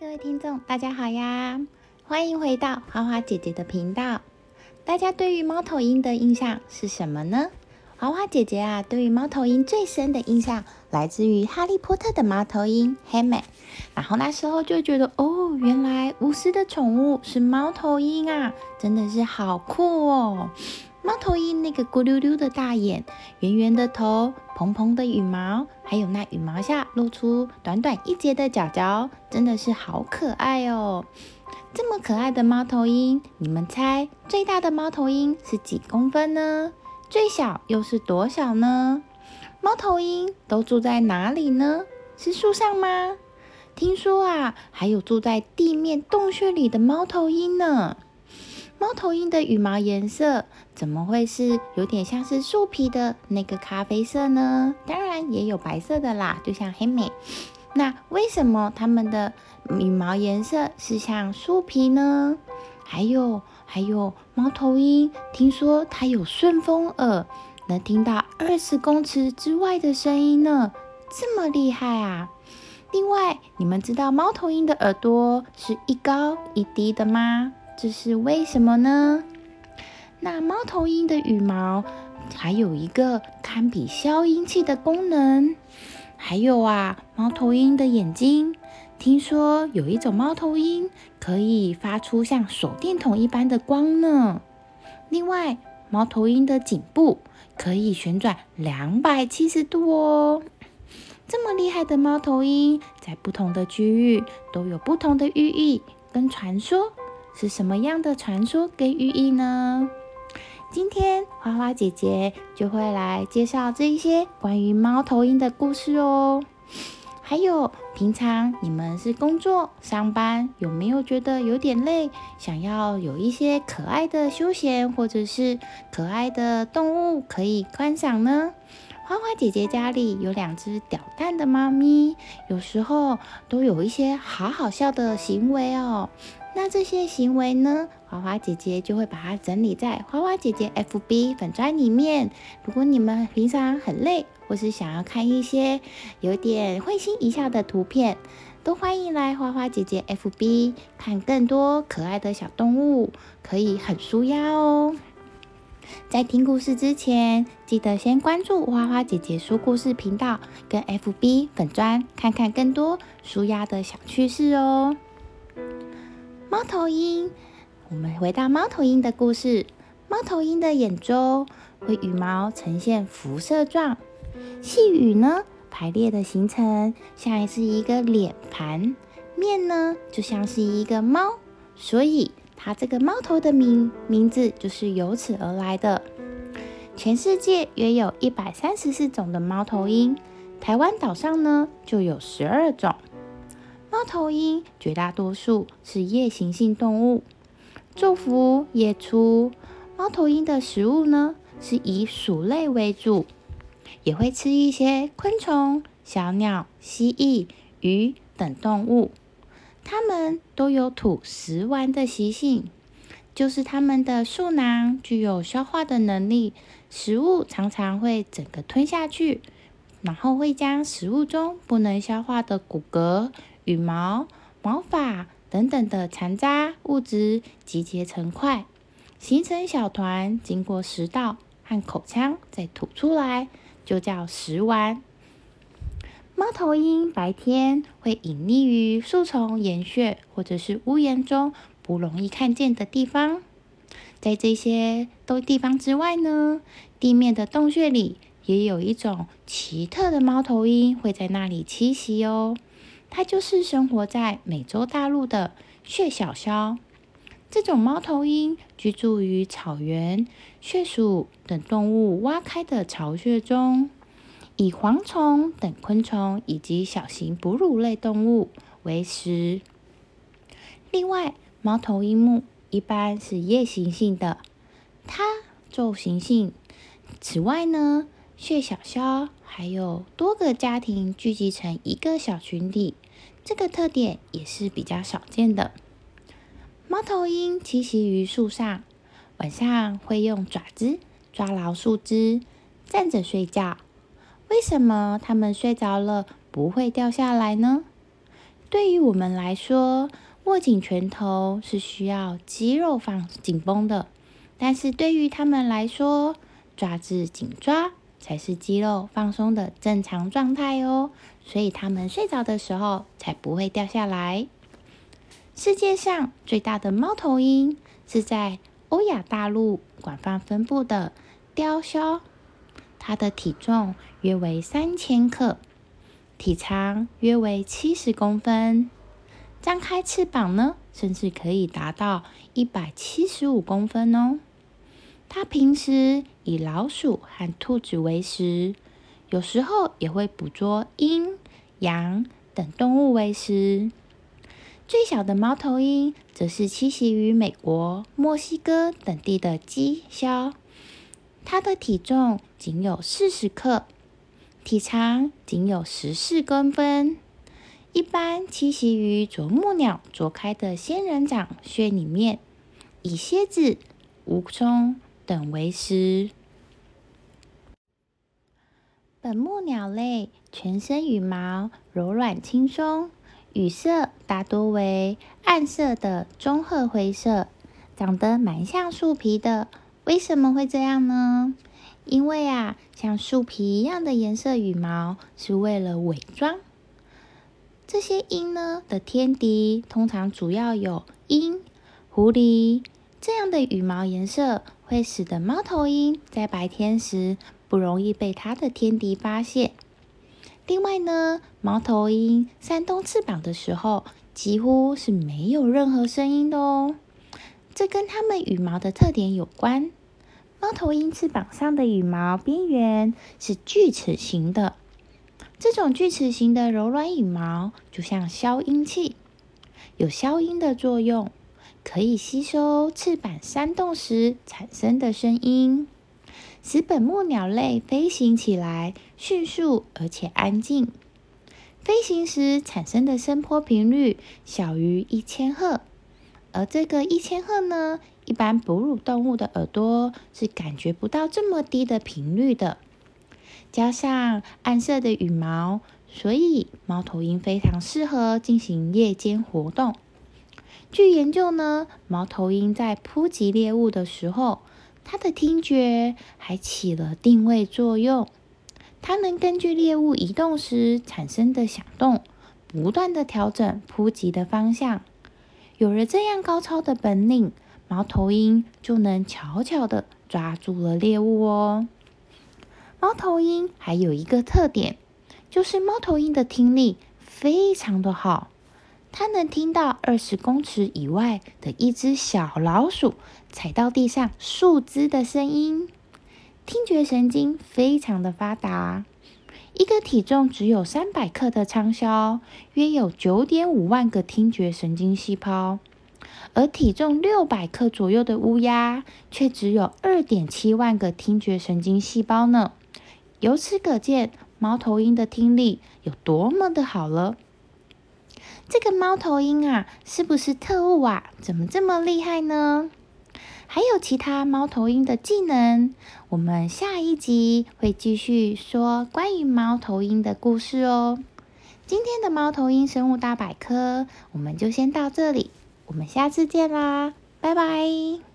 各位听众，大家好呀！欢迎回到花花姐姐的频道。大家对于猫头鹰的印象是什么呢？花花姐姐啊，对于猫头鹰最深的印象来自于《哈利波特》的猫头鹰黑美。然后那时候就觉得，哦，原来巫师的宠物是猫头鹰啊，真的是好酷哦！猫头鹰那个咕溜溜的大眼，圆圆的头，蓬蓬的羽毛，还有那羽毛下露出短短一截的角角，真的是好可爱哦！这么可爱的猫头鹰，你们猜最大的猫头鹰是几公分呢？最小又是多小呢？猫头鹰都住在哪里呢？是树上吗？听说啊，还有住在地面洞穴里的猫头鹰呢。猫头鹰的羽毛颜色怎么会是有点像是树皮的那个咖啡色呢？当然也有白色的啦，就像黑美。那为什么它们的羽毛颜色是像树皮呢？还有还有，猫头鹰听说它有顺风耳，能听到二十公尺之外的声音呢，这么厉害啊！另外，你们知道猫头鹰的耳朵是一高一低的吗？这是为什么呢？那猫头鹰的羽毛还有一个堪比消音器的功能。还有啊，猫头鹰的眼睛，听说有一种猫头鹰可以发出像手电筒一般的光呢。另外，猫头鹰的颈部可以旋转两百七十度哦。这么厉害的猫头鹰，在不同的区域都有不同的寓意跟传说。是什么样的传说跟寓意呢？今天花花姐姐就会来介绍这一些关于猫头鹰的故事哦。还有，平常你们是工作上班，有没有觉得有点累，想要有一些可爱的休闲或者是可爱的动物可以观赏呢？花花姐姐家里有两只屌蛋的猫咪，有时候都有一些好好笑的行为哦。那这些行为呢，花花姐姐就会把它整理在花花姐姐 FB 粉砖里面。如果你们平常很累，或是想要看一些有点会心一笑的图片，都欢迎来花花姐姐 FB 看更多可爱的小动物，可以很舒压哦。在听故事之前，记得先关注花花姐姐说故事频道跟 FB 粉砖，看看更多舒压的小趣事哦。猫头鹰，我们回到猫头鹰的故事。猫头鹰的眼周会羽毛呈现辐射状，细羽呢排列的形成像是一个脸盘，面呢就像是一个猫，所以它这个猫头的名名字就是由此而来的。全世界约有一百三十四种的猫头鹰，台湾岛上呢就有十二种。猫头鹰绝大多数是夜行性动物，昼伏夜出。猫头鹰的食物呢是以鼠类为主，也会吃一些昆虫、小鸟、蜥蜴、鱼等动物。它们都有吐食丸的习性，就是它们的嗉囊具有消化的能力，食物常常会整个吞下去，然后会将食物中不能消化的骨骼。羽毛、毛发等等的残渣物质集结成块，形成小团，经过食道和口腔再吐出来，就叫食丸。猫头鹰白天会隐匿于树丛、岩穴或者是屋檐中不容易看见的地方。在这些都地方之外呢，地面的洞穴里也有一种奇特的猫头鹰会在那里栖息哦。它就是生活在美洲大陆的血小枭。这种猫头鹰居住于草原、穴鼠等动物挖开的巢穴中，以蝗虫等昆虫以及小型哺乳类动物为食。另外，猫头鹰目一般是夜行性的，它昼行性。此外呢？血小枭还有多个家庭聚集成一个小群体，这个特点也是比较少见的。猫头鹰栖息于树上，晚上会用爪子抓牢树枝，站着睡觉。为什么它们睡着了不会掉下来呢？对于我们来说，握紧拳头是需要肌肉放紧绷的，但是对于它们来说，爪子紧抓才是肌肉放松的正常状态哦。所以他们睡着的时候才不会掉下来。世界上最大的猫头鹰是在欧亚大陆广泛分布的雕鸮，它的体重约为三千克，体长约为七十公分。张开翅膀呢，甚至可以达到一百七十五公分哦。它平时以老鼠和兔子为食，有时候也会捕捉鹰、羊等动物为食。最小的猫头鹰则是栖息于美国、墨西哥等地的鸡枭，它的体重仅有四十克，体长仅有十四公分。一般栖息于啄木鸟啄开的仙人掌穴里面，以蝎子、蜈蚣等为食。本木鸟类全身羽毛柔软轻松，羽色大多为暗色的棕褐灰色，长得蛮像树皮的。为什么会这样呢？因为啊，像树皮一样的颜色羽毛是为了伪装。这些鹰呢的天敌通常主要有鹰、狐狸，这样的羽毛颜色会使得猫头鹰在白天时不容易被它的天敌发现。另外呢，猫头鹰扇动翅膀的时候几乎是没有任何声音的哦，这跟它们羽毛的特点有关。猫头鹰翅膀上的羽毛边缘是锯齿形的。这种锯齿形的柔软羽毛就像消音器，有消音的作用，可以吸收翅膀扇动时产生的声音，使本木鸟类飞行起来迅速而且安静。飞行时产生的声波频率小于一千赫，而这个一千赫呢，一般哺乳动物的耳朵是感觉不到这么低的频率的。加上暗色的羽毛，所以猫头鹰非常适合进行夜间活动。据研究呢，猫头鹰在扑击猎物的时候，它的听觉还起了定位作用。它能根据猎物移动时产生的响动，不断的调整扑击的方向。有了这样高超的本领，猫头鹰就能巧巧的抓住了猎物哦。猫头鹰还有一个特点，就是猫头鹰的听力非常的好，它能听到二十公尺以外的一只小老鼠踩到地上树枝的声音，听觉神经非常的发达。一个体重只有三百克的仓鸮，约有九点五万个听觉神经细胞，而体重六百克左右的乌鸦，却只有二点七万个听觉神经细胞呢。由此可见，猫头鹰的听力有多么的好了。这个猫头鹰啊，是不是特务啊？怎么这么厉害呢？还有其他猫头鹰的技能，我们下一集会继续说关于猫头鹰的故事哦。今天的猫头鹰生物大百科，我们就先到这里，我们下次见啦，拜拜。